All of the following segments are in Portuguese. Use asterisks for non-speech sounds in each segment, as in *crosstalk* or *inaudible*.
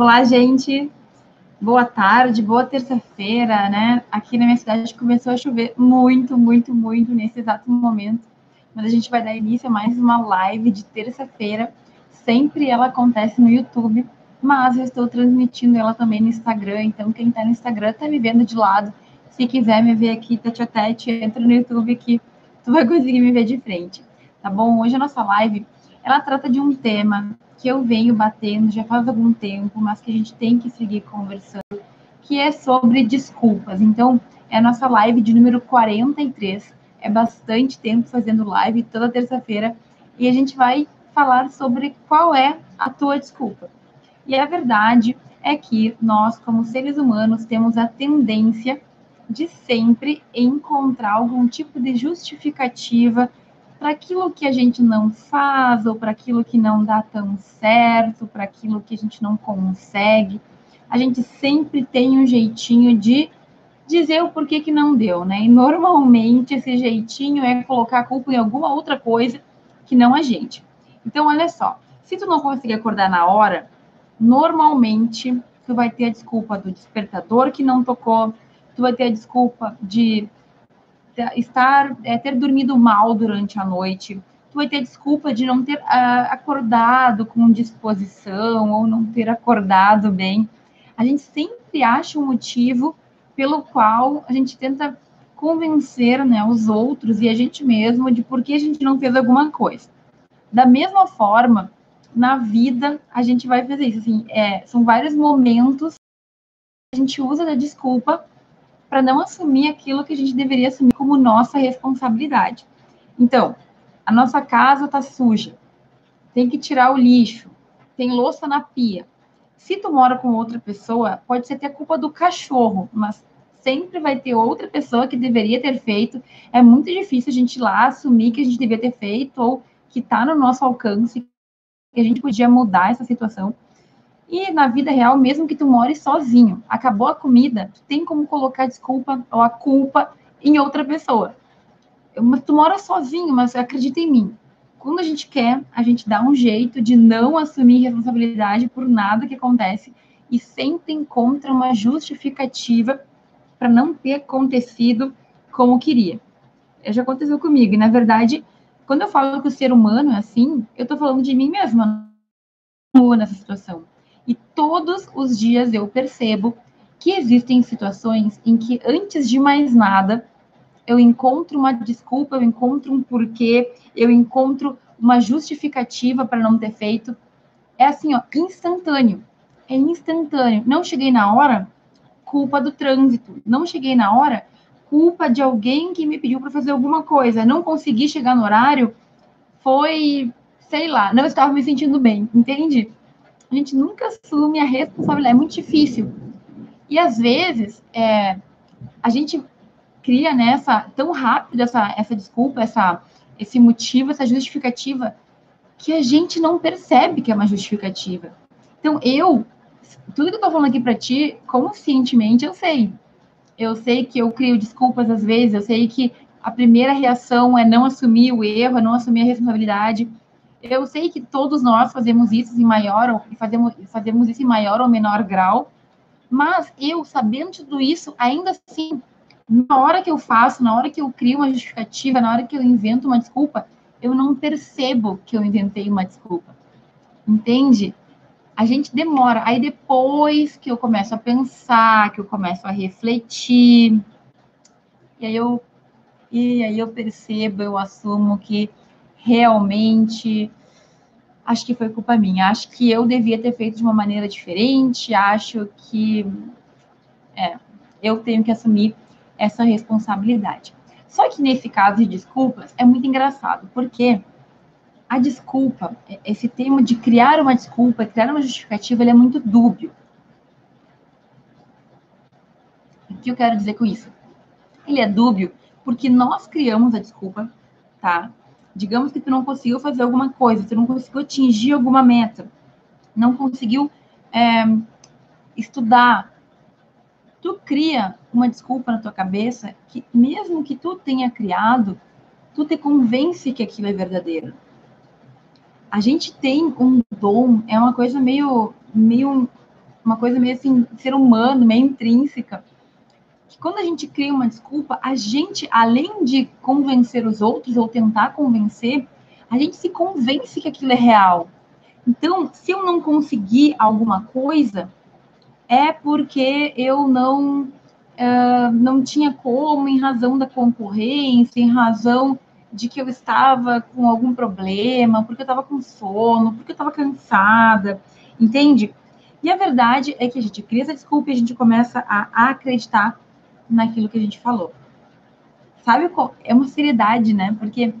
Olá, gente. Boa tarde, boa terça-feira, né? Aqui na minha cidade começou a chover muito, muito, muito nesse exato momento. Mas a gente vai dar início a mais uma live de terça-feira. Sempre ela acontece no YouTube, mas eu estou transmitindo ela também no Instagram. Então, quem está no Instagram está me vendo de lado. Se quiser me ver aqui tete a tete, entra no YouTube que tu vai conseguir me ver de frente. Tá bom? Hoje a nossa live ela trata de um tema que eu venho batendo já faz algum tempo, mas que a gente tem que seguir conversando, que é sobre desculpas. Então, é a nossa live de número 43. É bastante tempo fazendo live toda terça-feira e a gente vai falar sobre qual é a tua desculpa. E a verdade é que nós, como seres humanos, temos a tendência de sempre encontrar algum tipo de justificativa para aquilo que a gente não faz, ou para aquilo que não dá tão certo, para aquilo que a gente não consegue. A gente sempre tem um jeitinho de dizer o porquê que não deu, né? E normalmente esse jeitinho é colocar a culpa em alguma outra coisa que não a gente. Então, olha só, se tu não conseguir acordar na hora, normalmente tu vai ter a desculpa do despertador que não tocou, tu vai ter a desculpa de estar, é, ter dormido mal durante a noite, tu vai ter desculpa de não ter uh, acordado com disposição ou não ter acordado bem. A gente sempre acha um motivo pelo qual a gente tenta convencer né, os outros e a gente mesmo de por que a gente não fez alguma coisa. Da mesma forma, na vida, a gente vai fazer isso. Assim, é, são vários momentos que a gente usa da desculpa para não assumir aquilo que a gente deveria assumir como nossa responsabilidade. Então, a nossa casa está suja, tem que tirar o lixo, tem louça na pia. Se tu mora com outra pessoa, pode ser até culpa do cachorro, mas sempre vai ter outra pessoa que deveria ter feito. É muito difícil a gente ir lá assumir que a gente deveria ter feito ou que está no nosso alcance, que a gente podia mudar essa situação. E na vida real, mesmo que tu more sozinho, acabou a comida, tu tem como colocar desculpa ou a culpa em outra pessoa. Mas tu mora sozinho, mas acredita em mim. Quando a gente quer, a gente dá um jeito de não assumir responsabilidade por nada que acontece e sempre encontra uma justificativa para não ter acontecido como queria. Já aconteceu comigo. E, na verdade, quando eu falo que o ser humano é assim, eu estou falando de mim mesma nessa situação. E todos os dias eu percebo que existem situações em que, antes de mais nada, eu encontro uma desculpa, eu encontro um porquê, eu encontro uma justificativa para não ter feito. É assim, ó, instantâneo. É instantâneo. Não cheguei na hora, culpa do trânsito. Não cheguei na hora, culpa de alguém que me pediu para fazer alguma coisa. Não consegui chegar no horário, foi, sei lá, não estava me sentindo bem, entende? A gente nunca assume a responsabilidade, é muito difícil. E às vezes é, a gente cria nessa né, tão rápido essa, essa desculpa, essa, esse motivo, essa justificativa, que a gente não percebe que é uma justificativa. Então, eu, tudo que eu tô falando aqui para ti, conscientemente, eu sei. Eu sei que eu crio desculpas às vezes, eu sei que a primeira reação é não assumir o erro, é não assumir a responsabilidade. Eu sei que todos nós fazemos isso em maior ou fazemos, fazemos isso em maior ou menor grau, mas eu, sabendo tudo isso, ainda assim, na hora que eu faço, na hora que eu crio uma justificativa, na hora que eu invento uma desculpa, eu não percebo que eu inventei uma desculpa. Entende? A gente demora. Aí depois que eu começo a pensar, que eu começo a refletir, e aí eu, e aí eu percebo, eu assumo que realmente acho que foi culpa minha. Acho que eu devia ter feito de uma maneira diferente. Acho que é, eu tenho que assumir essa responsabilidade. Só que nesse caso de desculpas é muito engraçado, porque a desculpa, esse tema de criar uma desculpa, criar uma justificativa, ele é muito dúbio. O que eu quero dizer com isso? Ele é dúbio porque nós criamos a desculpa, tá? Digamos que tu não conseguiu fazer alguma coisa, tu não conseguiu atingir alguma meta, não conseguiu é, estudar. Tu cria uma desculpa na tua cabeça que, mesmo que tu tenha criado, tu te convence que aquilo é verdadeiro. A gente tem um dom, é uma coisa meio, meio uma coisa meio assim, ser humano, meio intrínseca. Quando a gente cria uma desculpa, a gente, além de convencer os outros ou tentar convencer, a gente se convence que aquilo é real. Então, se eu não conseguir alguma coisa, é porque eu não uh, não tinha como, em razão da concorrência, em razão de que eu estava com algum problema, porque eu estava com sono, porque eu estava cansada, entende? E a verdade é que a gente cria essa desculpa e a gente começa a acreditar naquilo que a gente falou. Sabe qual? É uma seriedade, né? Porque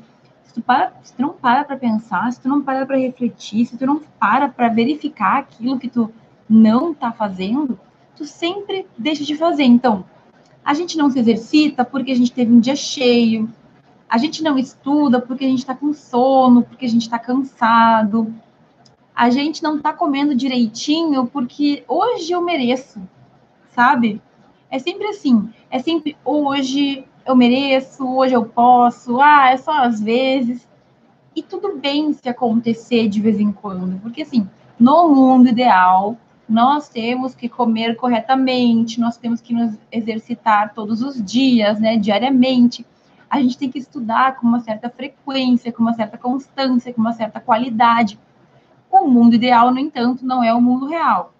se tu, para, se tu não para para pensar, se tu não para para refletir, se tu não para para verificar aquilo que tu não está fazendo, tu sempre deixa de fazer. Então, a gente não se exercita porque a gente teve um dia cheio, a gente não estuda porque a gente está com sono, porque a gente está cansado. A gente não está comendo direitinho porque hoje eu mereço, sabe? É sempre assim. É sempre hoje eu mereço, hoje eu posso, ah, é só às vezes. E tudo bem se acontecer de vez em quando, porque assim, no mundo ideal, nós temos que comer corretamente, nós temos que nos exercitar todos os dias, né, diariamente a gente tem que estudar com uma certa frequência, com uma certa constância, com uma certa qualidade. O mundo ideal, no entanto, não é o mundo real.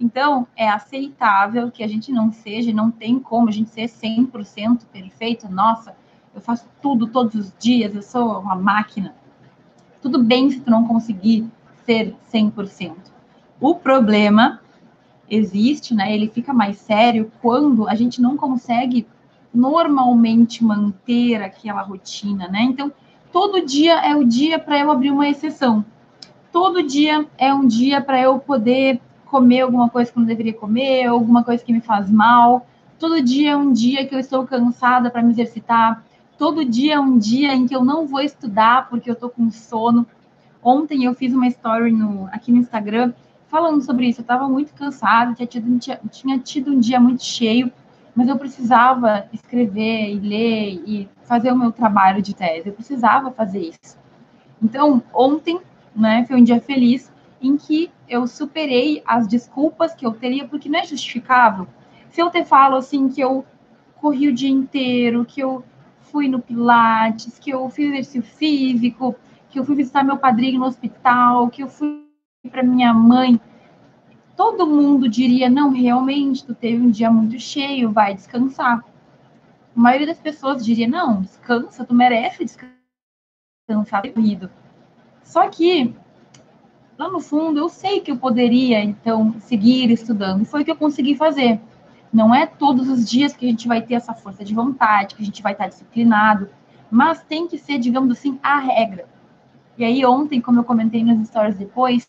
Então, é aceitável que a gente não seja, não tem como a gente ser 100% perfeito. Nossa, eu faço tudo todos os dias, eu sou uma máquina. Tudo bem se tu não conseguir ser 100%. O problema existe, né? Ele fica mais sério quando a gente não consegue normalmente manter aquela rotina, né? Então, todo dia é o dia para eu abrir uma exceção. Todo dia é um dia para eu poder comer alguma coisa que eu não deveria comer, alguma coisa que me faz mal. Todo dia é um dia que eu estou cansada para me exercitar. Todo dia é um dia em que eu não vou estudar porque eu estou com sono. Ontem eu fiz uma story no, aqui no Instagram falando sobre isso. Eu estava muito cansada, tinha tido, tinha, tinha tido um dia muito cheio mas eu precisava escrever e ler e fazer o meu trabalho de tese, eu precisava fazer isso. Então, ontem, né, foi um dia feliz em que eu superei as desculpas que eu teria, porque não é justificável. Se eu te falo assim que eu corri o dia inteiro, que eu fui no Pilates, que eu fiz exercício físico, que eu fui visitar meu padrinho no hospital, que eu fui para minha mãe todo mundo diria: não, realmente, tu teve um dia muito cheio, vai descansar. A maioria das pessoas diria: não, descansa, tu merece descansar corrido. Só que, lá no fundo, eu sei que eu poderia, então, seguir estudando. Foi o que eu consegui fazer. Não é todos os dias que a gente vai ter essa força de vontade, que a gente vai estar disciplinado, mas tem que ser, digamos assim, a regra. E aí, ontem, como eu comentei nas stories depois,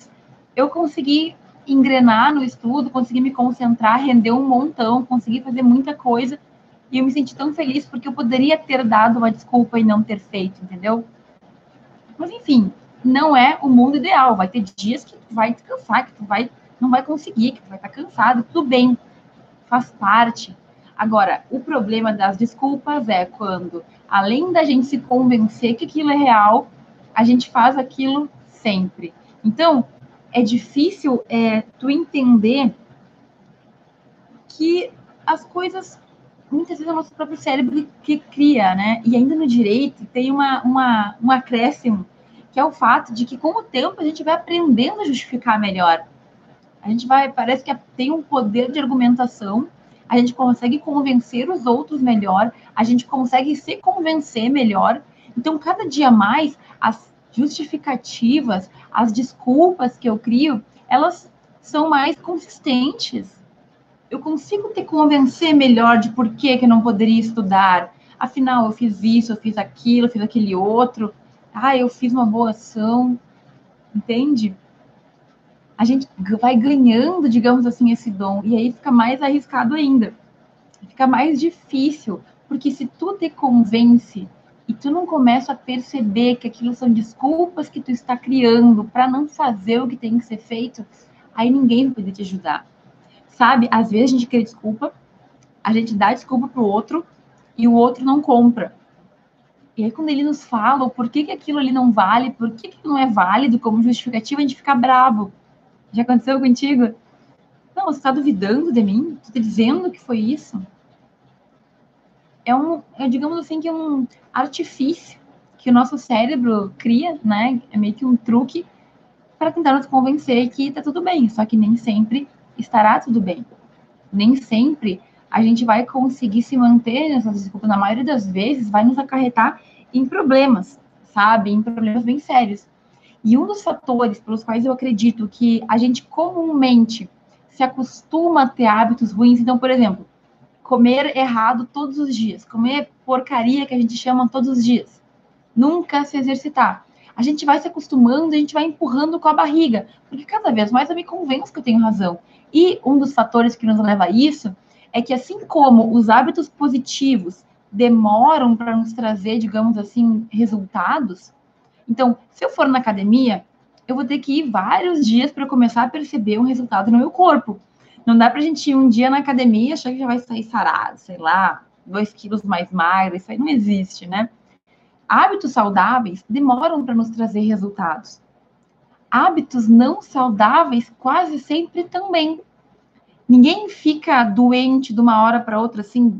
eu consegui engrenar no estudo, consegui me concentrar, render um montão, consegui fazer muita coisa. E eu me senti tão feliz porque eu poderia ter dado uma desculpa e não ter feito, entendeu? Mas enfim, não é o mundo ideal. Vai ter dias que tu vai descansar, que tu vai não vai conseguir, que tu vai estar cansado, tudo bem. Faz parte. Agora, o problema das desculpas é quando, além da gente se convencer que aquilo é real, a gente faz aquilo sempre. Então, é difícil é, tu entender que as coisas muitas vezes é o nosso próprio cérebro que cria, né? E ainda no direito tem uma, uma, um acréscimo, que é o fato de que com o tempo a gente vai aprendendo a justificar melhor. A gente vai, parece que tem um poder de argumentação, a gente consegue convencer os outros melhor, a gente consegue se convencer melhor. Então, cada dia mais, as justificativas, as desculpas que eu crio, elas são mais consistentes. Eu consigo te convencer melhor de por que, que eu não poderia estudar. Afinal, eu fiz isso, eu fiz aquilo, eu fiz aquele outro. Ah, eu fiz uma boa ação. Entende? A gente vai ganhando, digamos assim, esse dom. E aí fica mais arriscado ainda. Fica mais difícil. Porque se tu te convence e tu não começa a perceber que aquilo são desculpas que tu está criando para não fazer o que tem que ser feito, aí ninguém vai poder te ajudar. Sabe? Às vezes a gente cria desculpa, a gente dá desculpa pro outro e o outro não compra. E aí, quando ele nos fala por que, que aquilo ali não vale, por que, não é válido como justificativa, a gente fica bravo. Já aconteceu contigo? Não, você está duvidando de mim? Você está dizendo que foi isso? É um, é, digamos assim, que é um artifício que o nosso cérebro cria, né? É meio que um truque para tentar nos convencer que está tudo bem, só que nem sempre estará tudo bem. Nem sempre a gente vai conseguir se manter nessas desculpas. Na maioria das vezes, vai nos acarretar em problemas, sabe? Em problemas bem sérios. E um dos fatores pelos quais eu acredito que a gente comumente se acostuma a ter hábitos ruins, então, por exemplo, comer errado todos os dias, comer porcaria que a gente chama todos os dias, nunca se exercitar. A gente vai se acostumando, a gente vai empurrando com a barriga, porque cada vez mais eu me convenço que eu tenho razão. E um dos fatores que nos leva a isso é que, assim como os hábitos positivos demoram para nos trazer, digamos assim, resultados, então, se eu for na academia, eu vou ter que ir vários dias para começar a perceber um resultado no meu corpo. Não dá para a gente ir um dia na academia e achar que já vai sair sarado, sei lá, dois quilos mais magro, isso aí não existe, né? Hábitos saudáveis demoram para nos trazer resultados. Hábitos não saudáveis quase sempre também. Ninguém fica doente de uma hora para outra, assim.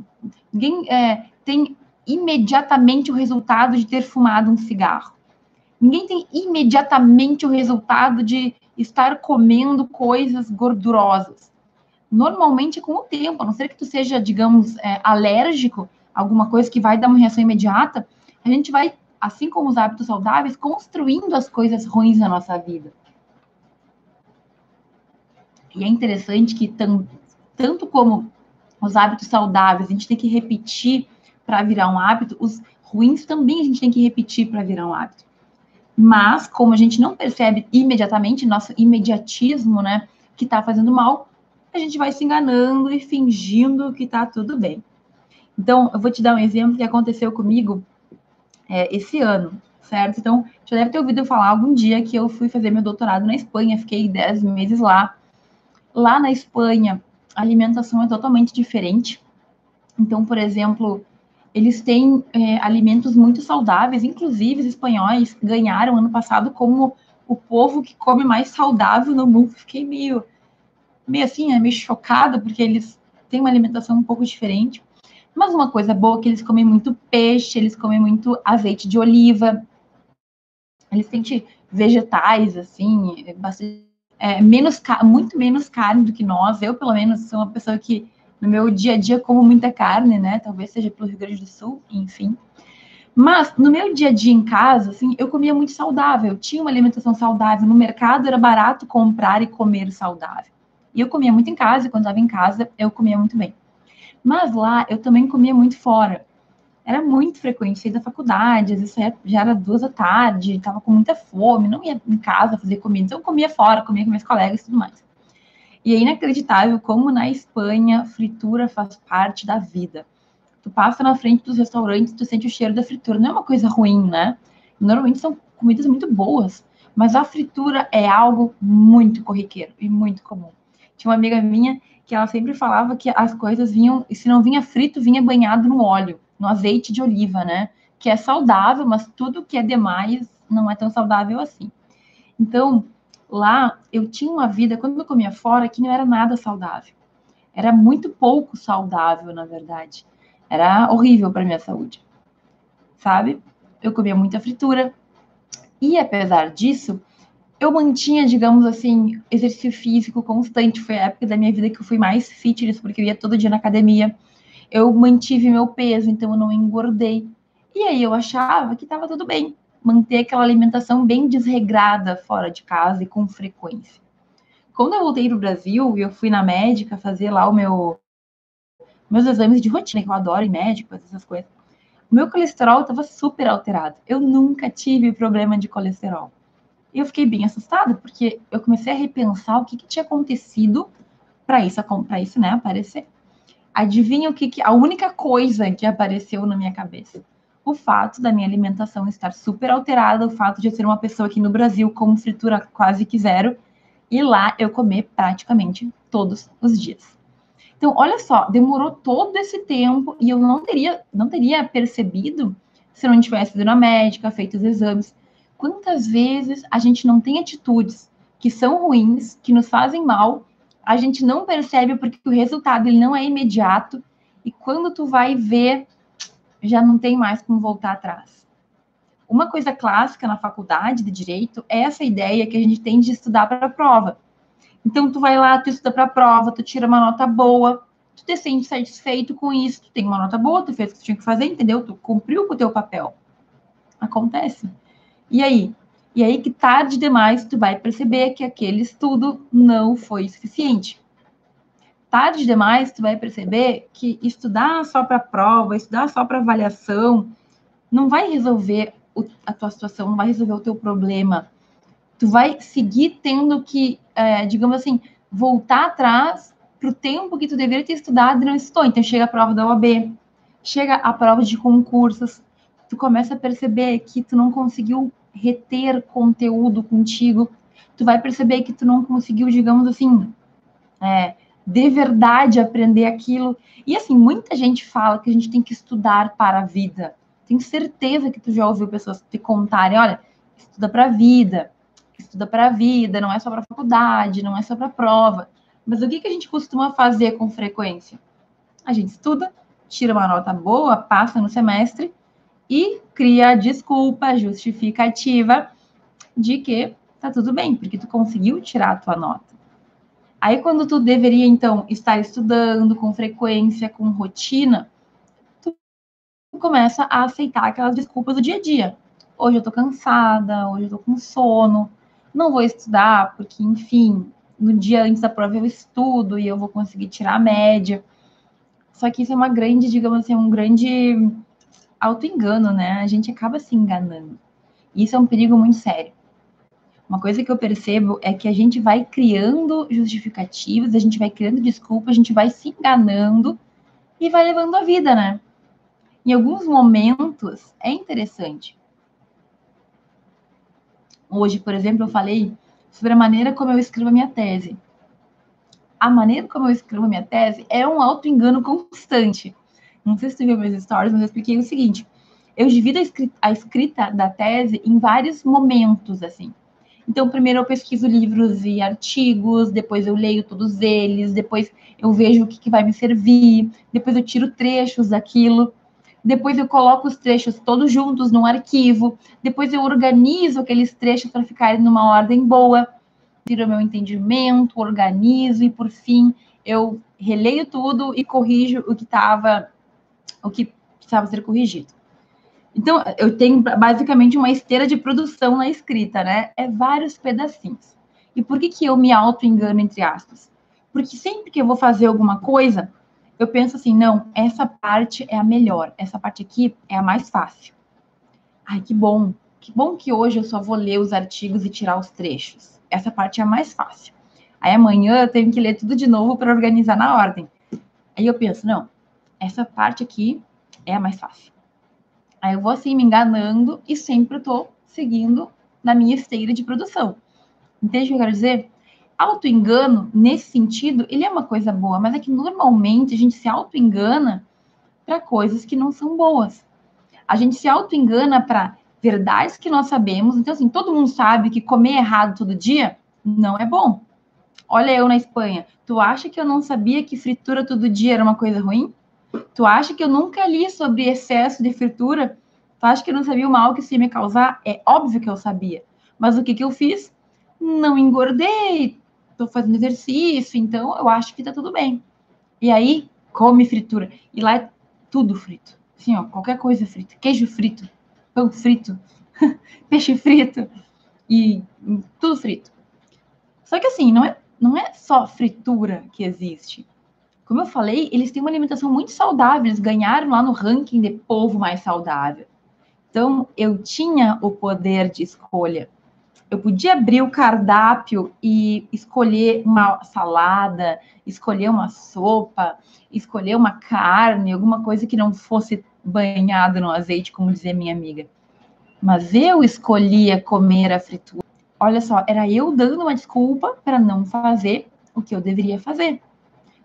Ninguém é, tem imediatamente o resultado de ter fumado um cigarro. Ninguém tem imediatamente o resultado de estar comendo coisas gordurosas. Normalmente é com o tempo, a não ser que tu seja, digamos, é, alérgico alguma coisa que vai dar uma reação imediata, a gente vai, assim como os hábitos saudáveis, construindo as coisas ruins na nossa vida. E é interessante que, tam, tanto como os hábitos saudáveis, a gente tem que repetir para virar um hábito, os ruins também a gente tem que repetir para virar um hábito. Mas, como a gente não percebe imediatamente, nosso imediatismo, né, que está fazendo mal, a gente vai se enganando e fingindo que está tudo bem. Então, eu vou te dar um exemplo que aconteceu comigo é, esse ano, certo? Então, já deve ter ouvido eu falar algum dia que eu fui fazer meu doutorado na Espanha, fiquei 10 meses lá. Lá na Espanha, a alimentação é totalmente diferente. Então, por exemplo, eles têm é, alimentos muito saudáveis, inclusive os espanhóis ganharam ano passado como o povo que come mais saudável no mundo. Fiquei meio, meio assim, é, meio chocada, porque eles têm uma alimentação um pouco diferente. Mas uma coisa boa é que eles comem muito peixe, eles comem muito azeite de oliva, eles têm vegetais, assim, bastante, é, menos, muito menos carne do que nós. Eu, pelo menos, sou uma pessoa que no meu dia a dia como muita carne, né? Talvez seja pelo Rio Grande do Sul, enfim. Mas no meu dia a dia em casa, assim, eu comia muito saudável. Tinha uma alimentação saudável. No mercado era barato comprar e comer saudável. E eu comia muito em casa, e quando estava em casa, eu comia muito bem. Mas lá eu também comia muito fora. Era muito frequente sair da faculdade, às vezes já era duas da tarde, estava com muita fome, não ia em casa fazer comida, então eu comia fora, comia com meus colegas e tudo mais. E é inacreditável como na Espanha fritura faz parte da vida. Tu passa na frente dos restaurantes, tu sente o cheiro da fritura. Não é uma coisa ruim, né? Normalmente são comidas muito boas, mas a fritura é algo muito corriqueiro e muito comum. Tinha uma amiga minha que ela sempre falava que as coisas vinham, se não vinha frito, vinha banhado no óleo, no azeite de oliva, né? Que é saudável, mas tudo que é demais não é tão saudável assim. Então, Lá eu tinha uma vida, quando eu comia fora, que não era nada saudável. Era muito pouco saudável, na verdade. Era horrível para minha saúde. Sabe? Eu comia muita fritura. E apesar disso, eu mantinha, digamos assim, exercício físico constante. Foi a época da minha vida que eu fui mais fitness, porque eu ia todo dia na academia. Eu mantive meu peso, então eu não engordei. E aí eu achava que estava tudo bem manter aquela alimentação bem desregrada fora de casa e com frequência. Quando eu voltei para o Brasil e eu fui na médica fazer lá o meu meus exames de rotina, que eu adoro em médico, essas coisas, o meu colesterol estava super alterado. Eu nunca tive problema de colesterol. E eu fiquei bem assustada, porque eu comecei a repensar o que, que tinha acontecido para isso, isso, né, aparecer. Adivinha o que, que a única coisa que apareceu na minha cabeça? o fato da minha alimentação estar super alterada, o fato de eu ser uma pessoa aqui no Brasil com fritura quase que zero, e lá eu comer praticamente todos os dias. Então, olha só, demorou todo esse tempo e eu não teria, não teria percebido se não tivesse ido na médica, feito os exames. Quantas vezes a gente não tem atitudes que são ruins, que nos fazem mal, a gente não percebe porque o resultado ele não é imediato e quando tu vai ver já não tem mais como voltar atrás. Uma coisa clássica na faculdade de direito é essa ideia que a gente tem de estudar para a prova. Então tu vai lá, tu estuda para a prova, tu tira uma nota boa, tu te sente satisfeito com isso, tu tem uma nota boa, tu fez o que tu tinha que fazer, entendeu? Tu cumpriu com o teu papel. Acontece. E aí? E aí que tarde demais tu vai perceber que aquele estudo não foi suficiente. Tarde demais tu vai perceber que estudar só para prova, estudar só para avaliação, não vai resolver a tua situação, não vai resolver o teu problema. Tu vai seguir tendo que, é, digamos assim, voltar atrás para o tempo que tu deveria ter estudado e não estudou. Então chega a prova da OAB, chega a prova de concursos, tu começa a perceber que tu não conseguiu reter conteúdo contigo, tu vai perceber que tu não conseguiu, digamos assim, é, de verdade aprender aquilo. E assim, muita gente fala que a gente tem que estudar para a vida. Tenho certeza que tu já ouviu pessoas te contarem, olha, estuda para a vida, estuda para a vida, não é só para faculdade, não é só para prova. Mas o que, que a gente costuma fazer com frequência? A gente estuda, tira uma nota boa, passa no semestre e cria desculpa justificativa de que tá tudo bem, porque tu conseguiu tirar a tua nota. Aí quando tu deveria então estar estudando com frequência, com rotina, tu começa a aceitar aquelas desculpas do dia a dia. Hoje eu tô cansada, hoje eu tô com sono, não vou estudar porque, enfim, no dia antes da prova eu estudo e eu vou conseguir tirar a média. Só que isso é uma grande, digamos assim, um grande auto-engano, né? A gente acaba se enganando. Isso é um perigo muito sério. Uma coisa que eu percebo é que a gente vai criando justificativas, a gente vai criando desculpas, a gente vai se enganando e vai levando a vida, né? Em alguns momentos é interessante. Hoje, por exemplo, eu falei sobre a maneira como eu escrevo a minha tese. A maneira como eu escrevo a minha tese é um auto-engano constante. Não sei se tu viu meus stories, mas eu expliquei o seguinte. Eu divido a escrita, a escrita da tese em vários momentos, assim. Então, primeiro eu pesquiso livros e artigos, depois eu leio todos eles, depois eu vejo o que, que vai me servir, depois eu tiro trechos daquilo, depois eu coloco os trechos todos juntos num arquivo, depois eu organizo aqueles trechos para ficarem numa ordem boa, tiro meu entendimento, organizo e, por fim, eu releio tudo e corrijo o que estava o que precisava ser corrigido. Então, eu tenho basicamente uma esteira de produção na escrita, né? É vários pedacinhos. E por que, que eu me auto-engano, entre aspas? Porque sempre que eu vou fazer alguma coisa, eu penso assim, não, essa parte é a melhor, essa parte aqui é a mais fácil. Ai, que bom, que bom que hoje eu só vou ler os artigos e tirar os trechos. Essa parte é a mais fácil. Aí amanhã eu tenho que ler tudo de novo para organizar na ordem. Aí eu penso, não, essa parte aqui é a mais fácil. Aí eu vou assim me enganando e sempre estou seguindo na minha esteira de produção. Entende o que eu quero dizer? Auto-engano, nesse sentido, ele é uma coisa boa, mas é que normalmente a gente se auto-engana para coisas que não são boas. A gente se auto-engana para verdades que nós sabemos. Então, assim, todo mundo sabe que comer errado todo dia não é bom. Olha eu na Espanha. Tu acha que eu não sabia que fritura todo dia era uma coisa ruim? Tu acha que eu nunca li sobre excesso de fritura? Tu acha que eu não sabia o mal que isso ia me causar? É óbvio que eu sabia. Mas o que, que eu fiz? Não engordei, tô fazendo exercício, então eu acho que tá tudo bem. E aí, come fritura. E lá é tudo frito. Assim, ó, qualquer coisa frita. Queijo frito, pão frito, *laughs* peixe frito e tudo frito. Só que assim, não é, não é só fritura que existe. Como eu falei, eles têm uma alimentação muito saudável, eles ganharam lá no ranking de povo mais saudável. Então, eu tinha o poder de escolha. Eu podia abrir o cardápio e escolher uma salada, escolher uma sopa, escolher uma carne, alguma coisa que não fosse banhada no azeite, como dizia minha amiga. Mas eu escolhia comer a fritura. Olha só, era eu dando uma desculpa para não fazer o que eu deveria fazer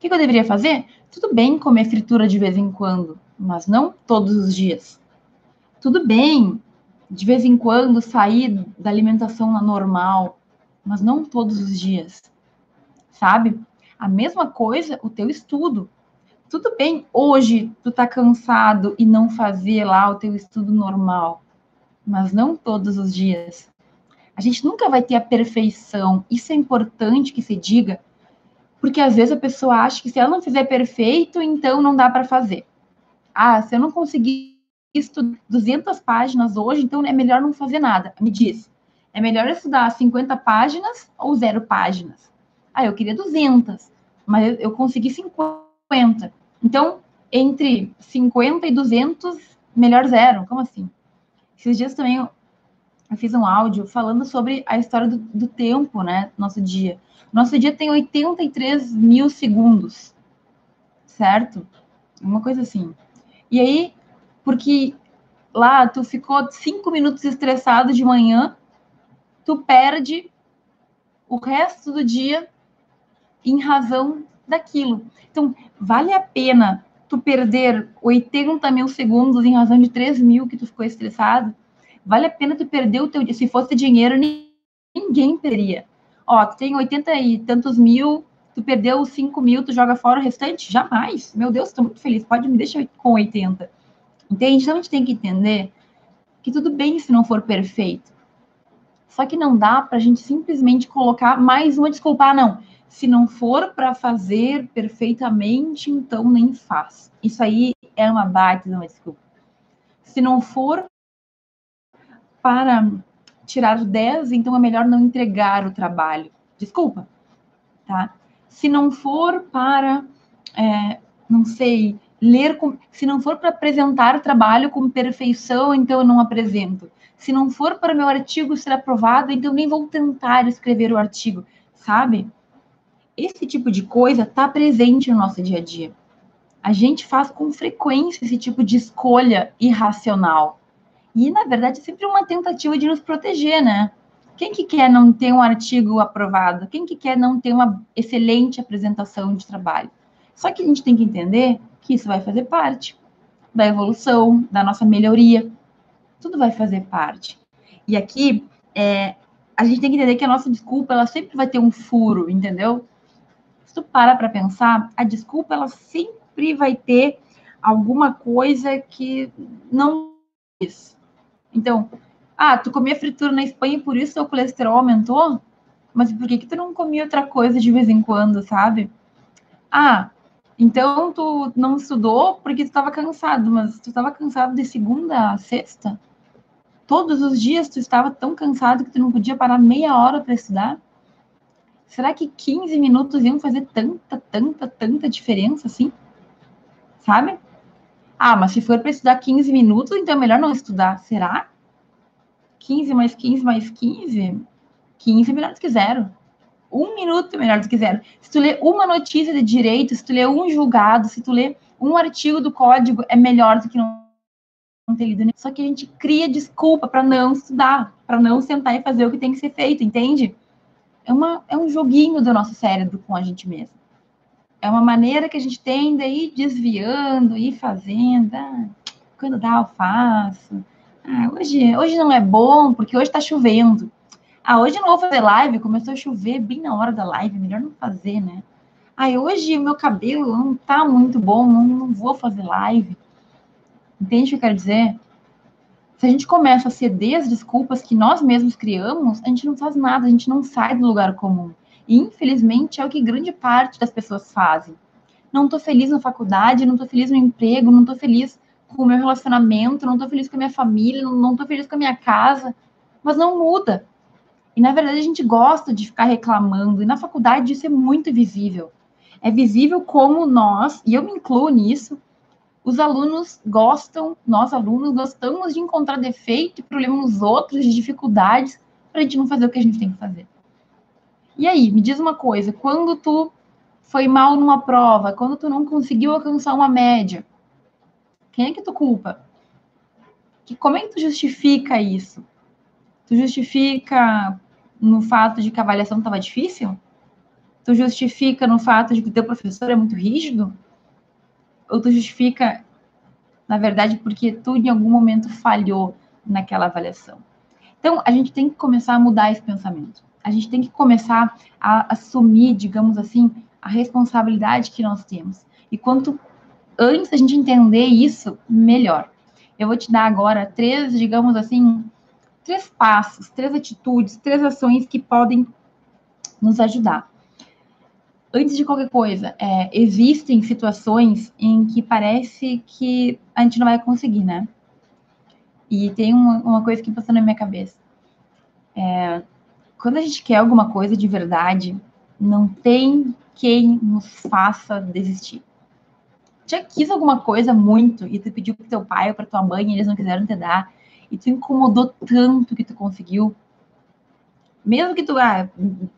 que, que eu deveria fazer? Tudo bem comer fritura de vez em quando, mas não todos os dias. Tudo bem, de vez em quando, sair da alimentação normal, mas não todos os dias. Sabe? A mesma coisa o teu estudo. Tudo bem, hoje tu tá cansado e não fazer lá o teu estudo normal, mas não todos os dias. A gente nunca vai ter a perfeição. Isso é importante que se diga, porque às vezes a pessoa acha que se ela não fizer perfeito, então não dá para fazer. Ah, se eu não conseguir estudar 200 páginas hoje, então é melhor não fazer nada. Me diz, é melhor estudar 50 páginas ou zero páginas? Ah, eu queria 200, mas eu consegui 50. Então, entre 50 e 200, melhor zero. Como assim? Esses dias também eu, fiz um áudio falando sobre a história do, do tempo, né? Nosso dia. Nosso dia tem 83 mil segundos, certo? Uma coisa assim. E aí, porque lá tu ficou cinco minutos estressado de manhã, tu perde o resto do dia em razão daquilo. Então, vale a pena tu perder 80 mil segundos em razão de 3 mil que tu ficou estressado? Vale a pena tu perder o teu? Se fosse dinheiro, ninguém perderia. Ó, tu tem 80 e tantos mil, tu perdeu os 5 mil, tu joga fora o restante? Jamais. Meu Deus, estou muito feliz. Pode me deixar com 80. Entende? Então a gente tem que entender que tudo bem se não for perfeito. Só que não dá para a gente simplesmente colocar mais uma desculpa. Ah, não. Se não for para fazer perfeitamente, então nem faz. Isso aí é uma baita uma desculpa. Se não for para tirar 10, então é melhor não entregar o trabalho. Desculpa, tá? Se não for para, é, não sei, ler com, se não for para apresentar o trabalho com perfeição, então eu não apresento. Se não for para meu artigo ser aprovado, então nem vou tentar escrever o artigo, sabe? Esse tipo de coisa está presente no nosso dia a dia. A gente faz com frequência esse tipo de escolha irracional. E, na verdade, é sempre uma tentativa de nos proteger, né? Quem que quer não ter um artigo aprovado? Quem que quer não ter uma excelente apresentação de trabalho? Só que a gente tem que entender que isso vai fazer parte da evolução, da nossa melhoria. Tudo vai fazer parte. E aqui, é, a gente tem que entender que a nossa desculpa, ela sempre vai ter um furo, entendeu? Se tu para para pensar, a desculpa, ela sempre vai ter alguma coisa que não. Então, ah, tu comia fritura na Espanha e por isso o colesterol aumentou? Mas por que, que tu não comia outra coisa de vez em quando, sabe? Ah, então, tu não estudou porque tu estava cansado, mas tu estava cansado de segunda a sexta? Todos os dias tu estava tão cansado que tu não podia parar meia hora para estudar? Será que 15 minutos iam fazer tanta, tanta, tanta diferença assim? Sabe? Ah, mas se for para estudar 15 minutos, então é melhor não estudar. Será? 15 mais 15 mais 15? 15 é melhor do que zero um minuto melhor do que zero. Se tu lê uma notícia de direito, se tu lê um julgado, se tu lê um artigo do código, é melhor do que não, não ter lido. Só que a gente cria desculpa para não estudar, para não sentar e fazer o que tem que ser feito, entende? É, uma, é um joguinho do nosso cérebro com a gente mesmo. É uma maneira que a gente tem de ir desviando, ir fazendo. Ah, quando dá, eu faço. Ah, hoje, hoje não é bom, porque hoje está chovendo. Ah, hoje não vou fazer live, começou a chover bem na hora da live, melhor não fazer, né? Ah, hoje o meu cabelo não tá muito bom, não, não vou fazer live. Entende o que eu quero dizer? Se a gente começa a ceder as desculpas que nós mesmos criamos, a gente não faz nada, a gente não sai do lugar comum. E, infelizmente, é o que grande parte das pessoas fazem. Não tô feliz na faculdade, não tô feliz no emprego, não tô feliz com o meu relacionamento, não tô feliz com a minha família, não, tô feliz com a minha casa, mas não muda. E na verdade a gente gosta de ficar reclamando, e na faculdade isso é muito visível. É visível como nós, e eu me incluo nisso, os alunos gostam, nós alunos gostamos de encontrar defeito e problema nos outros, de dificuldades, para a gente não fazer o que a gente tem que fazer. E aí, me diz uma coisa, quando tu foi mal numa prova, quando tu não conseguiu alcançar uma média, quem é que tu culpa? Que, como é que tu justifica isso? Tu justifica no fato de que a avaliação estava difícil? Tu justifica no fato de que o teu professor é muito rígido? Ou tu justifica, na verdade, porque tu em algum momento falhou naquela avaliação? Então, a gente tem que começar a mudar esse pensamento. A gente tem que começar a assumir, digamos assim, a responsabilidade que nós temos. E quanto antes a gente entender isso, melhor. Eu vou te dar agora três, digamos assim, três passos, três atitudes, três ações que podem nos ajudar. Antes de qualquer coisa, é, existem situações em que parece que a gente não vai conseguir, né? E tem uma, uma coisa que passou na minha cabeça. É, quando a gente quer alguma coisa de verdade, não tem quem nos faça desistir. Já quis alguma coisa muito e tu pediu para teu pai ou para tua mãe e eles não quiseram te dar e tu incomodou tanto que tu conseguiu, mesmo que tu ah,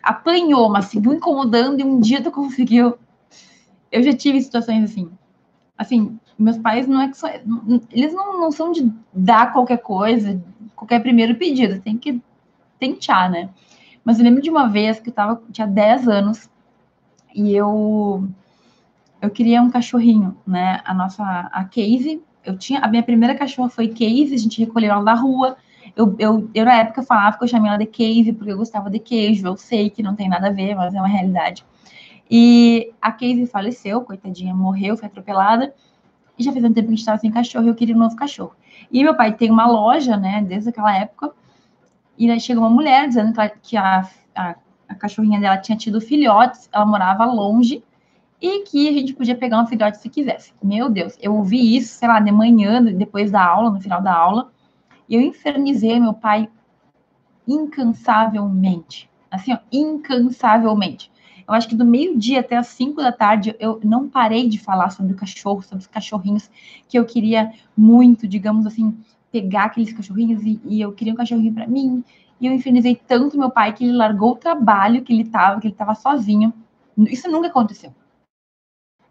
apanhou, mas seguiu incomodando e um dia tu conseguiu. Eu já tive situações assim. Assim, meus pais não é que só, eles não, não são de dar qualquer coisa, qualquer primeiro pedido, tem que tentar, né? Mas eu lembro de uma vez que eu tava, tinha 10 anos e eu eu queria um cachorrinho, né? A nossa a Casey, eu tinha a minha primeira cachorra foi Casey, a gente recolheu ela da rua. Eu, eu, eu na época falava que eu chamei ela de Casey porque eu gostava de queijo. Eu sei que não tem nada a ver, mas é uma realidade. E a Casey faleceu, coitadinha, morreu, foi atropelada. E já fez um tempo que a gente estava sem cachorro eu queria um novo cachorro. E meu pai tem uma loja, né, desde aquela época. E aí chega uma mulher dizendo que a, a, a cachorrinha dela tinha tido filhotes, ela morava longe e que a gente podia pegar um filhote se quisesse. Meu Deus, eu ouvi isso, sei lá, de manhã, depois da aula, no final da aula, e eu infernizei meu pai incansavelmente. Assim, ó, incansavelmente. Eu acho que do meio-dia até as cinco da tarde eu não parei de falar sobre o cachorro, sobre os cachorrinhos, que eu queria muito, digamos assim, pegar aqueles cachorrinhos e, e eu queria um cachorrinho para mim. E eu infernizei tanto meu pai que ele largou o trabalho que ele estava, que ele estava sozinho. Isso nunca aconteceu.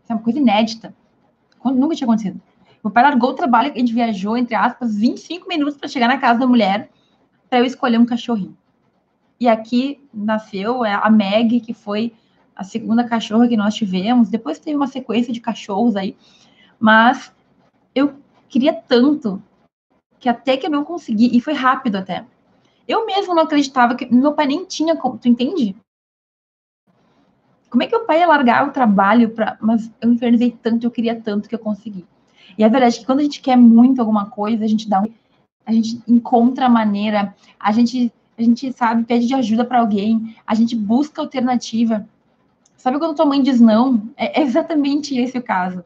Isso é uma coisa inédita. Nunca tinha acontecido. Meu pai largou o trabalho, a gente viajou, entre aspas, 25 minutos para chegar na casa da mulher para eu escolher um cachorrinho. E aqui nasceu é, a Meg, que foi a segunda cachorra que nós tivemos. Depois teve uma sequência de cachorros aí. Mas eu queria tanto que até que eu não consegui, e foi rápido até. Eu mesmo não acreditava que meu pai nem tinha como, tu entende? Como é que o pai ia largar o trabalho para. Mas eu infernizei tanto, eu queria tanto que eu consegui. E a verdade é que quando a gente quer muito alguma coisa, a gente dá um... a gente encontra a maneira, a gente, a gente sabe, pede de ajuda para alguém, a gente busca alternativa. Sabe quando tua mãe diz não? É exatamente esse o caso.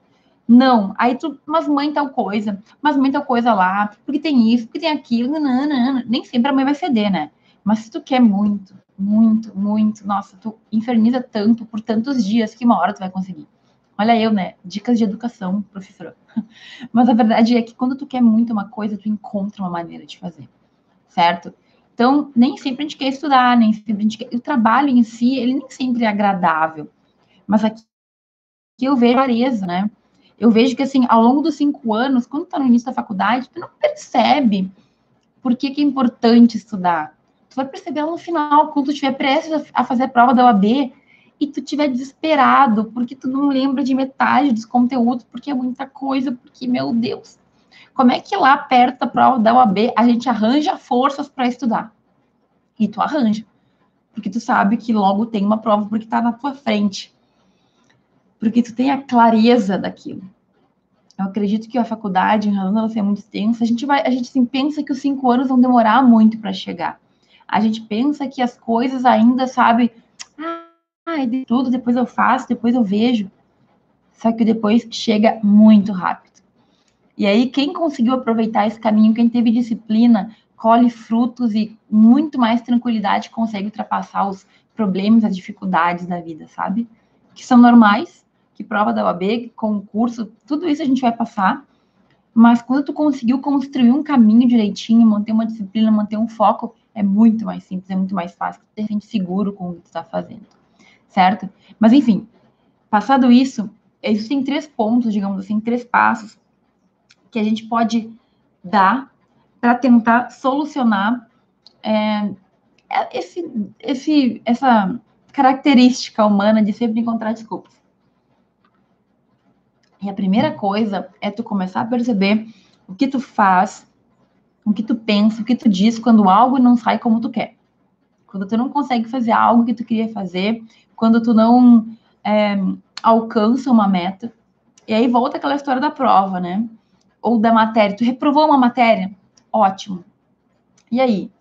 Não. Aí tu, mas mãe tal coisa, mas mãe tal coisa lá, porque tem isso, porque tem aquilo, não. nem sempre a mãe vai ceder, né? Mas se tu quer muito, muito, muito. Nossa, tu inferniza tanto por tantos dias que uma hora tu vai conseguir. Olha eu, né? Dicas de educação, professora. *laughs* Mas a verdade é que quando tu quer muito uma coisa, tu encontra uma maneira de fazer, certo? Então, nem sempre a gente quer estudar, nem sempre a gente quer... O trabalho em si, ele nem sempre é agradável. Mas aqui eu vejo clareza, né? Eu vejo que, assim, ao longo dos cinco anos, quando tu tá no início da faculdade, tu não percebe por que, que é importante estudar Tu vai perceber no final, quando tu estiver prestes a fazer a prova da OAB e tu estiver desesperado, porque tu não lembra de metade dos conteúdos, porque é muita coisa, porque, meu Deus, como é que lá perto da prova da OAB a gente arranja forças para estudar? E tu arranja. Porque tu sabe que logo tem uma prova, porque está na tua frente. Porque tu tem a clareza daquilo. Eu acredito que a faculdade, em razão dela ser muito extensa, a gente vai, a gente assim, pensa que os cinco anos vão demorar muito para chegar a gente pensa que as coisas ainda, sabe, ah, de tudo, depois eu faço, depois eu vejo. Só que depois chega muito rápido. E aí, quem conseguiu aproveitar esse caminho, quem teve disciplina, colhe frutos e muito mais tranquilidade consegue ultrapassar os problemas, as dificuldades da vida, sabe? Que são normais, que prova da OAB, concurso, tudo isso a gente vai passar. Mas quando tu conseguiu construir um caminho direitinho, manter uma disciplina, manter um foco, é muito mais simples, é muito mais fácil, você se sente seguro com o que está fazendo, certo? Mas enfim, passado isso, existem três pontos, digamos assim, três passos que a gente pode dar para tentar solucionar é, esse, esse, essa característica humana de sempre encontrar desculpas. E a primeira coisa é tu começar a perceber o que tu faz o que tu pensa, o que tu diz quando algo não sai como tu quer. Quando tu não consegue fazer algo que tu queria fazer, quando tu não é, alcança uma meta, e aí volta aquela história da prova, né? Ou da matéria. Tu reprovou uma matéria? Ótimo. E aí?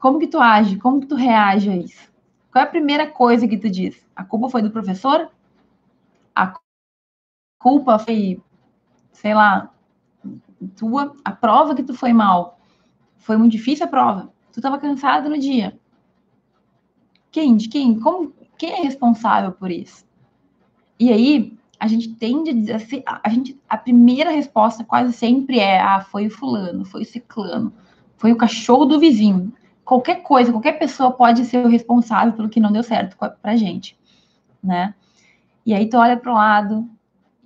Como que tu age? Como que tu reage a isso? Qual é a primeira coisa que tu diz? A culpa foi do professor? A culpa foi, sei lá, tua? A prova que tu foi mal? Foi muito difícil a prova? Tu estava cansado no dia? Quem? De quem? Como? Quem é responsável por isso? E aí, a gente tende a dizer assim, a, gente, a primeira resposta quase sempre é, ah, foi o fulano, foi o ciclano, foi o cachorro do vizinho. Qualquer coisa, qualquer pessoa pode ser o responsável pelo que não deu certo pra gente, né? E aí tu olha para o lado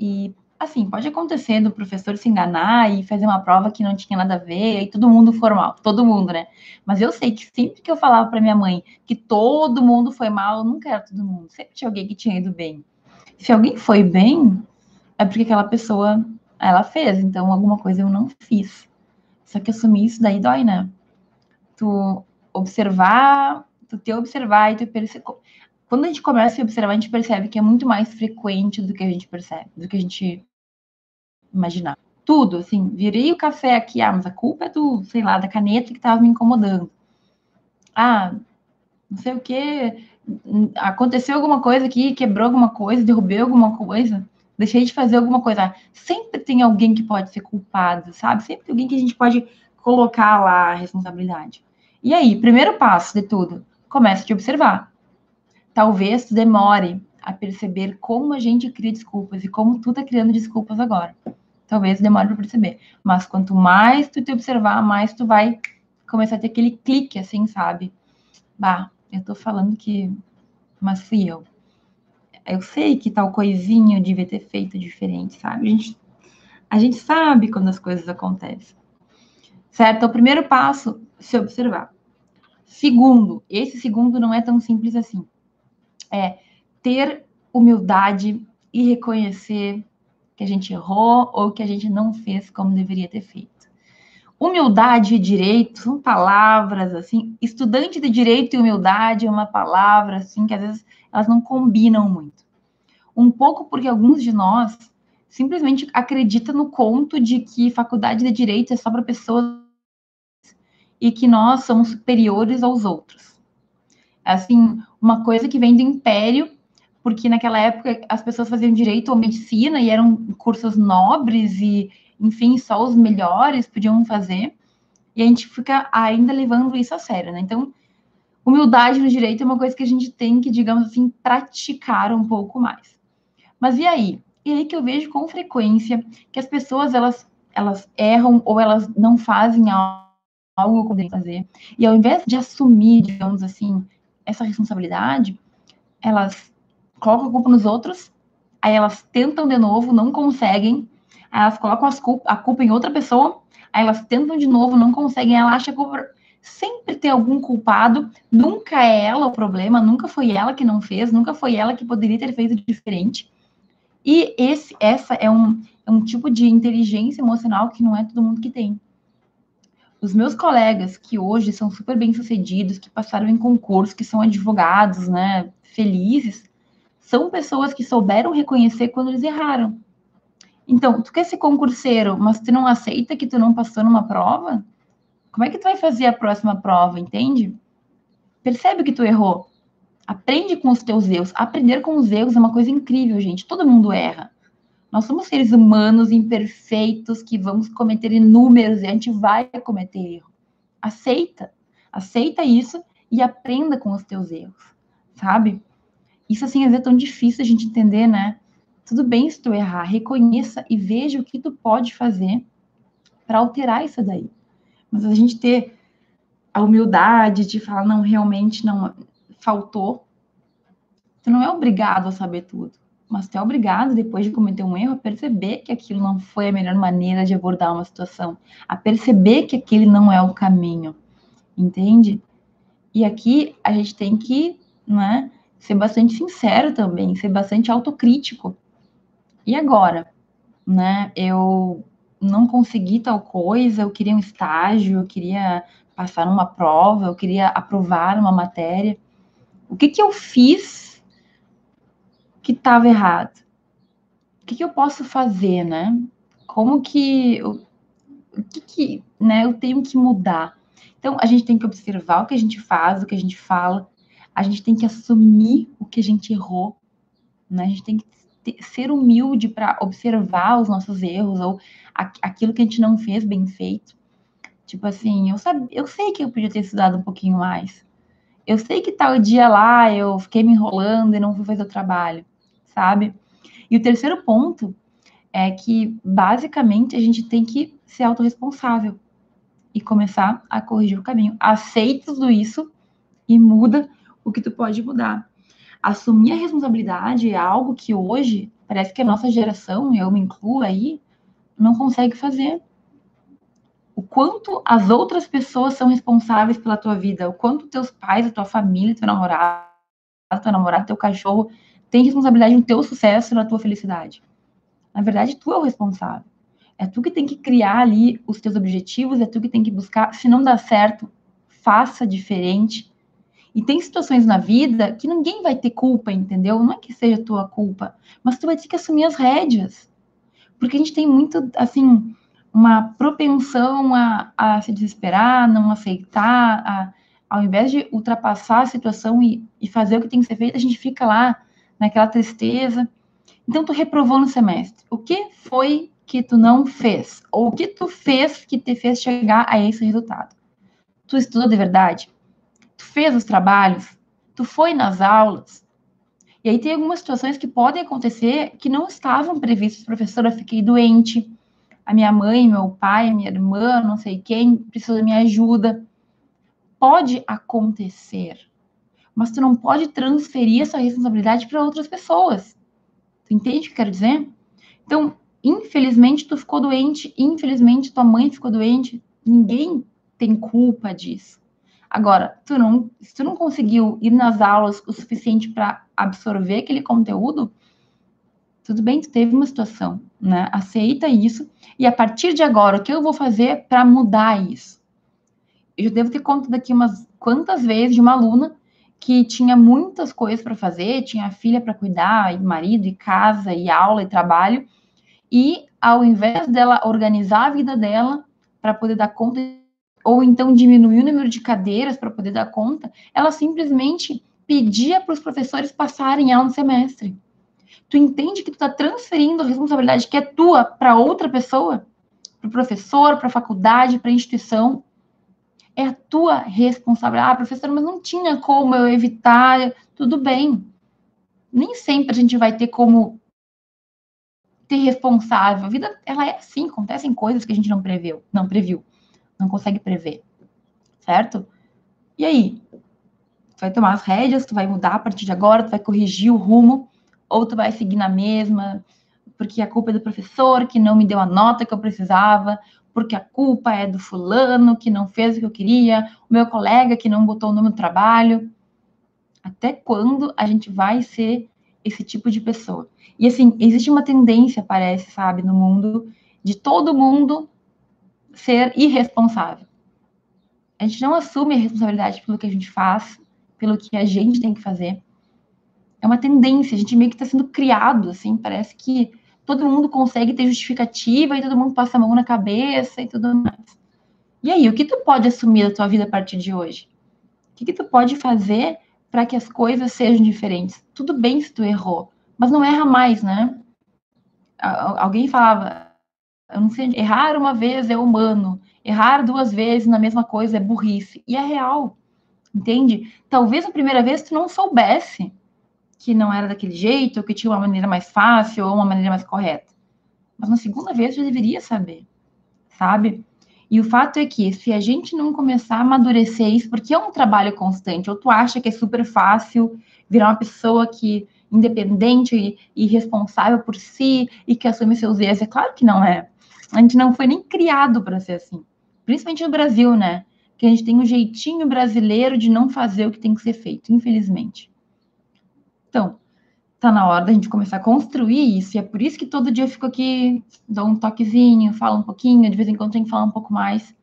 e, assim, pode acontecer do professor se enganar e fazer uma prova que não tinha nada a ver, e todo mundo formal, todo mundo, né? Mas eu sei que sempre que eu falava para minha mãe que todo mundo foi mal, nunca era todo mundo, sempre tinha alguém que tinha ido bem se alguém foi bem, é porque aquela pessoa ela fez, então alguma coisa eu não fiz. Só que assumir isso daí dói, né? Tu observar, tu te observar e tu perceber. Quando a gente começa a observar, a gente percebe que é muito mais frequente do que a gente percebe, do que a gente imaginar. Tudo, assim, virei o café aqui, ah, mas a culpa é do, sei lá, da caneta que tava me incomodando. Ah, não sei o que, aconteceu alguma coisa aqui, quebrou alguma coisa, derrubei alguma coisa, deixei de fazer alguma coisa. Sempre tem alguém que pode ser culpado, sabe? Sempre tem alguém que a gente pode colocar lá a responsabilidade. E aí, primeiro passo de tudo, comece a te observar. Talvez demore a perceber como a gente cria desculpas e como tu tá criando desculpas agora. Talvez demore para perceber. Mas quanto mais tu te observar, mais tu vai começar a ter aquele clique, assim, sabe? Bah, eu tô falando que. Mas fui eu. Eu sei que tal coisinha eu devia ter feito diferente, sabe? A gente, a gente sabe quando as coisas acontecem. Certo? O primeiro passo, se observar. Segundo, esse segundo não é tão simples assim. É ter humildade e reconhecer que a gente errou ou que a gente não fez como deveria ter feito. Humildade e direito são palavras assim. Estudante de direito e humildade é uma palavra assim que às vezes elas não combinam muito. Um pouco porque alguns de nós simplesmente acreditam no conto de que faculdade de direito é só para pessoas e que nós somos superiores aos outros. Assim, uma coisa que vem do império, porque naquela época as pessoas faziam direito ou medicina e eram cursos nobres e enfim, só os melhores podiam fazer, e a gente fica ainda levando isso a sério, né? Então, humildade no direito é uma coisa que a gente tem que, digamos assim, praticar um pouco mais. Mas e aí? E aí que eu vejo com frequência que as pessoas, elas, elas erram ou elas não fazem algo como devem fazer, e ao invés de assumir, digamos assim, essa responsabilidade, elas colocam a culpa nos outros, aí elas tentam de novo, não conseguem, elas colocam culpa, a culpa em outra pessoa, aí elas tentam de novo, não conseguem, ela acha que sempre tem algum culpado, nunca é ela o problema, nunca foi ela que não fez, nunca foi ela que poderia ter feito diferente. E esse, essa é um, é um tipo de inteligência emocional que não é todo mundo que tem. Os meus colegas que hoje são super bem sucedidos, que passaram em concurso, que são advogados, né, felizes, são pessoas que souberam reconhecer quando eles erraram. Então, tu quer ser concurseiro, mas tu não aceita que tu não passou numa prova? Como é que tu vai fazer a próxima prova, entende? Percebe que tu errou. Aprende com os teus erros. Aprender com os erros é uma coisa incrível, gente. Todo mundo erra. Nós somos seres humanos imperfeitos que vamos cometer inúmeros e a gente vai cometer erro. Aceita. Aceita isso e aprenda com os teus erros, sabe? Isso, assim, às vezes é tão difícil a gente entender, né? Tudo bem se tu errar, reconheça e veja o que tu pode fazer para alterar isso daí. Mas a gente ter a humildade de falar, não, realmente não faltou. Tu não é obrigado a saber tudo, mas tu é obrigado, depois de cometer um erro, a perceber que aquilo não foi a melhor maneira de abordar uma situação, a perceber que aquele não é o caminho, entende? E aqui a gente tem que, né, ser bastante sincero também, ser bastante autocrítico e agora? Né? Eu não consegui tal coisa, eu queria um estágio, eu queria passar numa prova, eu queria aprovar uma matéria. O que, que eu fiz que estava errado? O que, que, eu posso fazer, né? Como que o, o que, que né, eu tenho que mudar? Então, a gente tem que observar o que a gente faz, o que a gente fala, a gente tem que assumir o que a gente errou, né? A gente tem que ter, ser humilde para observar os nossos erros ou aquilo que a gente não fez bem feito. Tipo assim, eu, sabe, eu sei que eu podia ter estudado um pouquinho mais. Eu sei que tal dia lá eu fiquei me enrolando e não fui fazer o trabalho, sabe? E o terceiro ponto é que, basicamente, a gente tem que ser autorresponsável e começar a corrigir o caminho. Aceita tudo isso e muda o que tu pode mudar. Assumir a responsabilidade é algo que hoje parece que a nossa geração, eu me incluo aí, não consegue fazer. O quanto as outras pessoas são responsáveis pela tua vida, o quanto teus pais, a tua família, teu namorado, teu namorado, teu cachorro tem responsabilidade no teu sucesso, na tua felicidade. Na verdade, tu é o responsável. É tu que tem que criar ali os teus objetivos, é tu que tem que buscar. Se não dá certo, faça diferente. E tem situações na vida que ninguém vai ter culpa, entendeu? Não é que seja tua culpa, mas tu vai ter que assumir as rédeas. Porque a gente tem muito, assim, uma propensão a, a se desesperar, não aceitar, a, ao invés de ultrapassar a situação e, e fazer o que tem que ser feito, a gente fica lá naquela tristeza. Então, tu reprovou no semestre. O que foi que tu não fez? Ou o que tu fez que te fez chegar a esse resultado? Tu estudou de verdade? Tu fez os trabalhos? Tu foi nas aulas? E aí tem algumas situações que podem acontecer que não estavam previstas. Professora, fiquei doente. A minha mãe, meu pai, minha irmã, não sei quem, precisa da minha ajuda. Pode acontecer. Mas tu não pode transferir essa responsabilidade para outras pessoas. Tu entende o que eu quero dizer? Então, Infelizmente, tu ficou doente, infelizmente, tua mãe ficou doente, ninguém tem culpa disso. Agora, tu não, se tu não conseguiu ir nas aulas o suficiente para absorver aquele conteúdo, tudo bem, tu teve uma situação, né? Aceita isso e a partir de agora, o que eu vou fazer para mudar isso? Eu já devo ter conta daqui umas quantas vezes de uma aluna que tinha muitas coisas para fazer, tinha filha para cuidar, e marido, e casa, e aula, e trabalho, e ao invés dela organizar a vida dela para poder dar conta, ou então diminuir o número de cadeiras para poder dar conta, ela simplesmente pedia para os professores passarem ela no semestre. Tu entende que tu está transferindo a responsabilidade que é tua para outra pessoa? Para o professor, para a faculdade, para a instituição? É a tua responsabilidade. Ah, professor, mas não tinha como eu evitar. Tudo bem. Nem sempre a gente vai ter como ser responsável. A vida, ela é assim, acontecem coisas que a gente não previu, não previu, não consegue prever, certo? E aí? Tu vai tomar as rédeas, tu vai mudar a partir de agora, tu vai corrigir o rumo, ou tu vai seguir na mesma, porque a culpa é do professor que não me deu a nota que eu precisava, porque a culpa é do fulano que não fez o que eu queria, o meu colega que não botou o nome no trabalho. Até quando a gente vai ser esse tipo de pessoa? E assim, existe uma tendência, parece, sabe, no mundo, de todo mundo ser irresponsável. A gente não assume a responsabilidade pelo que a gente faz, pelo que a gente tem que fazer. É uma tendência, a gente meio que está sendo criado, assim, parece que todo mundo consegue ter justificativa e todo mundo passa a mão na cabeça e tudo mais. E aí, o que tu pode assumir da tua vida a partir de hoje? O que, que tu pode fazer para que as coisas sejam diferentes? Tudo bem se tu errou, mas não erra mais, né? Alguém falava, eu não sei, errar uma vez é humano, errar duas vezes na mesma coisa é burrice. E é real, entende? Talvez a primeira vez tu não soubesse que não era daquele jeito, que tinha uma maneira mais fácil, ou uma maneira mais correta. Mas na segunda vez já deveria saber, sabe? E o fato é que se a gente não começar a amadurecer isso, porque é um trabalho constante, ou tu acha que é super fácil virar uma pessoa que independente e, e responsável por si e que assume seus erros. É claro que não é. A gente não foi nem criado para ser assim. Principalmente no Brasil, né? Que a gente tem um jeitinho brasileiro de não fazer o que tem que ser feito, infelizmente. Então, tá na hora da gente começar a construir isso. E é por isso que todo dia eu fico aqui, dou um toquezinho, falo um pouquinho, de vez em quando tem que falar um pouco mais.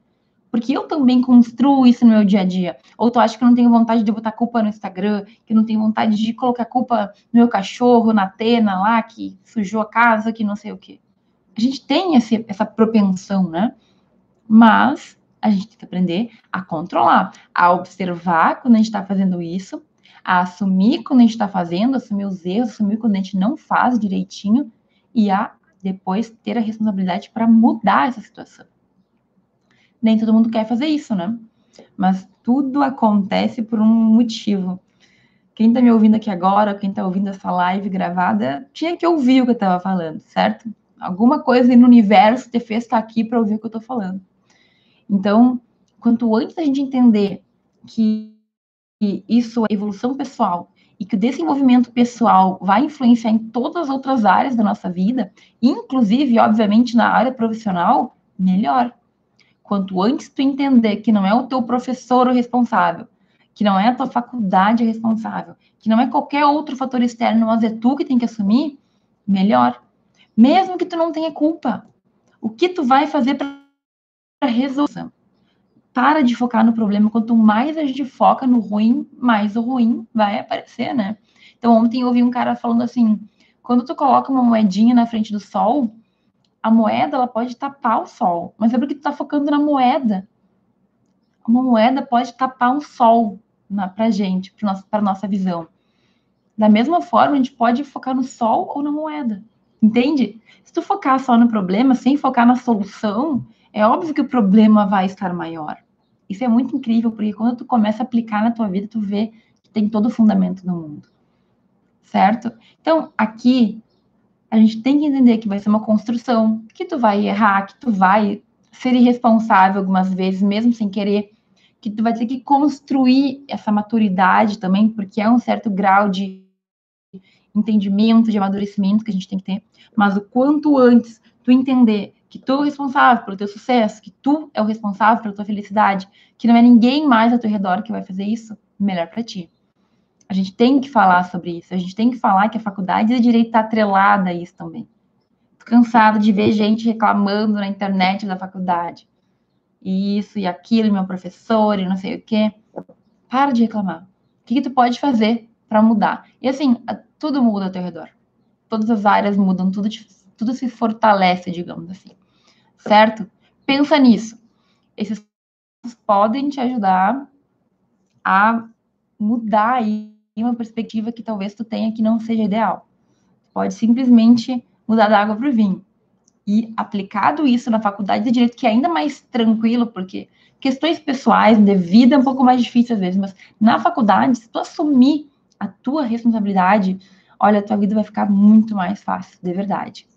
Porque eu também construo isso no meu dia a dia. Ou tu acha que eu não tenho vontade de botar culpa no Instagram, que eu não tenho vontade de colocar culpa no meu cachorro, na Tena lá, que sujou a casa, que não sei o quê. A gente tem esse, essa propensão, né? Mas a gente tem que aprender a controlar, a observar quando a gente está fazendo isso, a assumir quando a gente está fazendo, assumir os erros, assumir quando a gente não faz direitinho e a depois ter a responsabilidade para mudar essa situação. Nem todo mundo quer fazer isso, né? Mas tudo acontece por um motivo. Quem está me ouvindo aqui agora, quem está ouvindo essa live gravada, tinha que ouvir o que eu estava falando, certo? Alguma coisa no universo te fez estar aqui para ouvir o que eu estou falando. Então, quanto antes a gente entender que isso é evolução pessoal e que o desenvolvimento pessoal vai influenciar em todas as outras áreas da nossa vida, inclusive, obviamente, na área profissional, melhor. Quanto antes tu entender que não é o teu professor o responsável, que não é a tua faculdade responsável, que não é qualquer outro fator externo, mas é tu que tem que assumir, melhor. Mesmo que tu não tenha culpa. O que tu vai fazer para resolver? Para de focar no problema. Quanto mais a gente foca no ruim, mais o ruim vai aparecer, né? Então, ontem eu ouvi um cara falando assim: quando tu coloca uma moedinha na frente do sol, a moeda ela pode tapar o sol, mas é porque tu tá focando na moeda. Uma moeda pode tapar um sol na, pra gente, para nossa, nossa visão. Da mesma forma, a gente pode focar no sol ou na moeda. Entende? Se tu focar só no problema, sem focar na solução, é óbvio que o problema vai estar maior. Isso é muito incrível, porque quando tu começa a aplicar na tua vida, tu vê que tem todo o fundamento no mundo. Certo? Então, aqui, a gente tem que entender que vai ser uma construção, que tu vai errar, que tu vai ser irresponsável algumas vezes, mesmo sem querer, que tu vai ter que construir essa maturidade também, porque é um certo grau de entendimento, de amadurecimento que a gente tem que ter, mas o quanto antes tu entender que tu é responsável pelo teu sucesso, que tu é o responsável pela tua felicidade, que não é ninguém mais ao teu redor que vai fazer isso, melhor para ti. A gente tem que falar sobre isso, a gente tem que falar que a faculdade de direito está atrelada a isso também. Tô cansada de ver gente reclamando na internet da faculdade. Isso e aquilo, meu professor, e não sei o quê. Para de reclamar. O que, que tu pode fazer para mudar? E assim, tudo muda ao teu redor. Todas as áreas mudam, tudo, tudo se fortalece, digamos assim certo? Pensa nisso. Esses podem te ajudar a mudar aí uma perspectiva que talvez tu tenha que não seja ideal. Pode simplesmente mudar da água para o vinho. E aplicado isso na faculdade de direito, que é ainda mais tranquilo, porque questões pessoais de vida é um pouco mais difícil às vezes, mas na faculdade, se tu assumir a tua responsabilidade, olha, a tua vida vai ficar muito mais fácil, de verdade.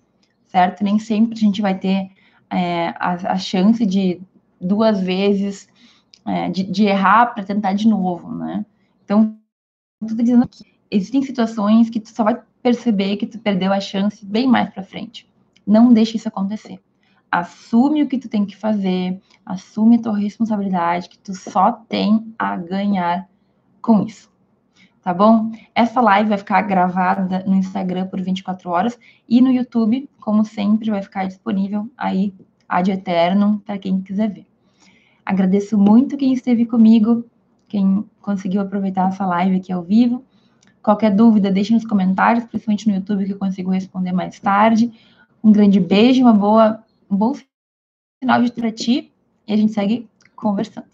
Certo? Nem sempre a gente vai ter é, a, a, chance de duas vezes é, de, de, errar para tentar de novo, né? Então, estou dizendo que existem situações que tu só vai perceber que tu perdeu a chance bem mais para frente. Não deixe isso acontecer. Assume o que tu tem que fazer, assume a tua responsabilidade, que tu só tem a ganhar com isso. Tá bom? Essa live vai ficar gravada no Instagram por 24 horas e no YouTube, como sempre, vai ficar disponível aí ad eterno para quem quiser ver. Agradeço muito quem esteve comigo, quem conseguiu aproveitar essa live aqui ao vivo. Qualquer dúvida, deixe nos comentários, principalmente no YouTube, que eu consigo responder mais tarde. Um grande beijo, uma boa, um bom final de para ti e a gente segue conversando.